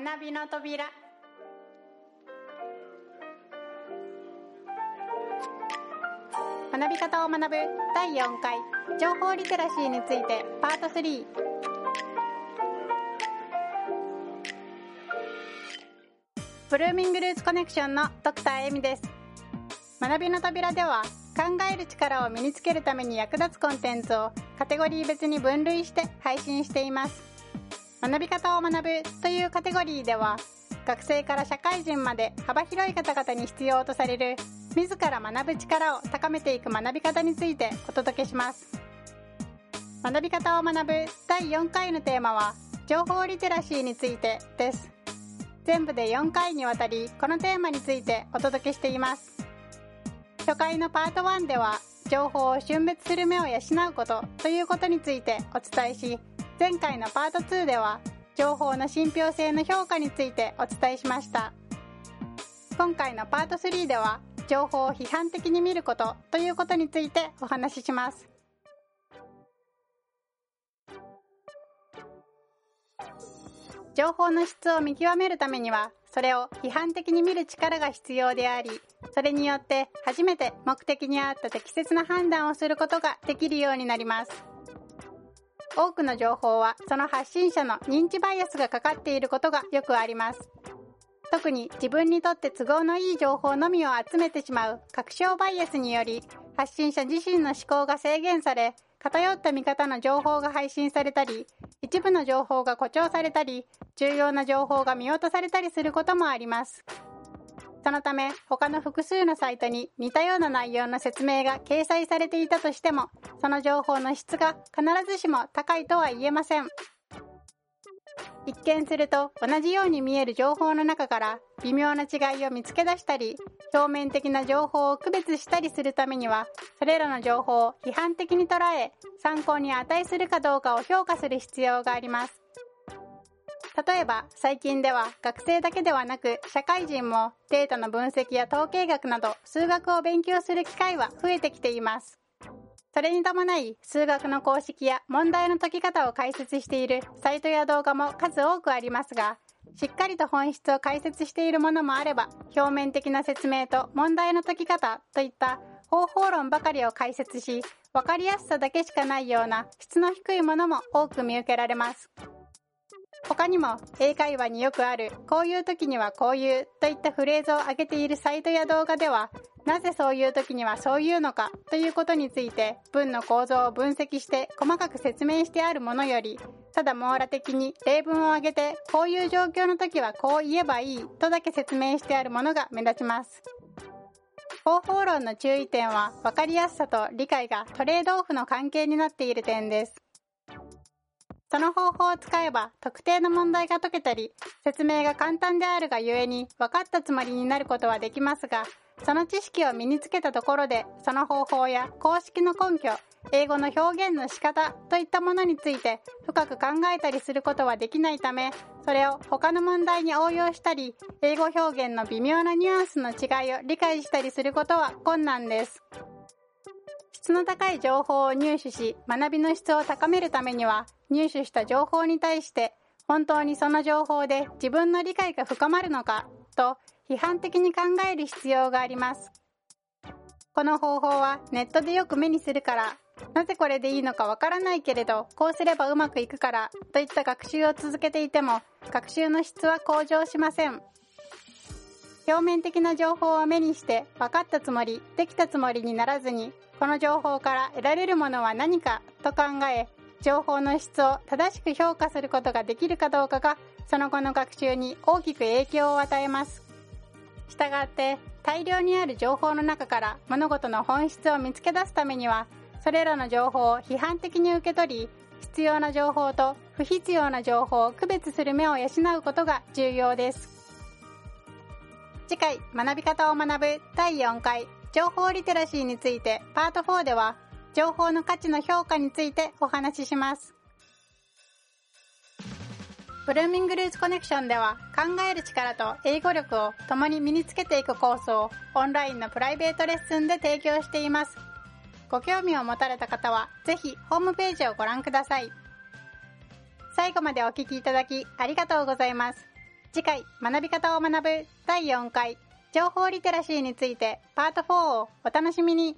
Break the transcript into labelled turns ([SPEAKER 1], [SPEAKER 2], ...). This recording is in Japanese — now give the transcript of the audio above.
[SPEAKER 1] 学びの扉。学び方を学ぶ第4回。情報リテラシーについてパート3ブルーミングルーツコネクションのドクターエミです。学びの扉では考える力を身につけるために役立つコンテンツをカテゴリー別に分類して配信しています。学び方を学ぶというカテゴリーでは学生から社会人まで幅広い方々に必要とされる自ら学ぶ力を高めていく学び方についてお届けします。学び方を学ぶ第4回のテーマは情報リテラシーについてです。全部で4回にわたりこのテーマについてお届けしています。初回のパート1では情報を瞬別する目を養うことということについてお伝えし前回のパート2では情報の信憑性の評価についてお伝えしました。今回のパート3では情報を批判的に見ることということについてお話しします。情報の質を見極めるためにはそれを批判的に見る力が必要でありそれによって初めて目的に合った適切な判断をすることができるようになります。多くの情報はその発信者の認知バイアスがかかっていることがよくあります。特に自分にとって都合のいい情報のみを集めてしまう確証バイアスにより発信者自身の思考が制限され偏った見方の情報が配信されたり一部の情報が誇張されたり重要な情報が見落とされたりすることもあります。そのため他の複数のサイトに似たような内容の説明が掲載されていたとしてもその情報の質が必ずしも高いとは言えません。一見すると同じように見える情報の中から微妙な違いを見つけ出したり表面的な情報を区別したりするためにはそれらの情報を批判的に捉え参考に値するかどうかを評価する必要があります。例えば最近では学生だけではなく社会人もデータの分析や統計学など数学を勉強する機会は増えてきています。それに伴い数学の公式や問題の解き方を解説しているサイトや動画も数多くありますがしっかりと本質を解説しているものもあれば表面的な説明と問題の解き方といった方法論ばかりを解説し分かりやすさだけしかないような質の低いものも多く見受けられます。他にも英会話によくあるこういう時にはこういうといったフレーズを挙げているサイトや動画ではなぜそういう時にはそういうのかということについて文の構造を分析して細かく説明してあるものよりただ網羅的に例文を挙げてこういう状況の時はこう言えばいいとだけ説明してあるものが目立ちます。方法論の注意点は分かりやすさと理解がトレードオフの関係になっている点です。その方法を使えば特定の問題が解けたり説明が簡単であるがゆえに分かったつもりになることはできますがその知識を身につけたところでその方法や公式の根拠英語の表現の仕方といったものについて深く考えたりすることはできないためそれを他の問題に応用したり英語表現の微妙なニュアンスの違いを理解したりすることは困難です。質の高い情報を入手し学びの質を高めるためには入手した情報に対して本当にその情報で自分の理解が深まるのかと批判的に考える必要があります。この方法はネットでよく目にするからなぜこれでいいのかわからないけれどこうすればうまくいくからといった学習を続けていても学習の質は向上しません。表面的な情報を目にして分かったつもりできたつもりにならずにこの情報から得られるものは何かと考え情報の質を正しく評価することができるかどうかがその後の学習に大きく影響を与えます。したがって大量にある情報の中から物事の本質を見つけ出すためにはそれらの情報を批判的に受け取り必要な情報と不必要な情報を区別する目を養うことが重要です。次回学び方を学ぶ第4回情報リテラシーについてパート4では情報の価値の評価についてお話しします。ブルーミングルーツコネクションでは考える力と英語力を共に身につけていくコースをオンラインのプライベートレッスンで提供しています。ご興味を持たれた方はぜひホームページをご覧ください。最後までお聴きいただきありがとうございます。次回学び方を学ぶ第4回情報リテラシーについてパート4をお楽しみに。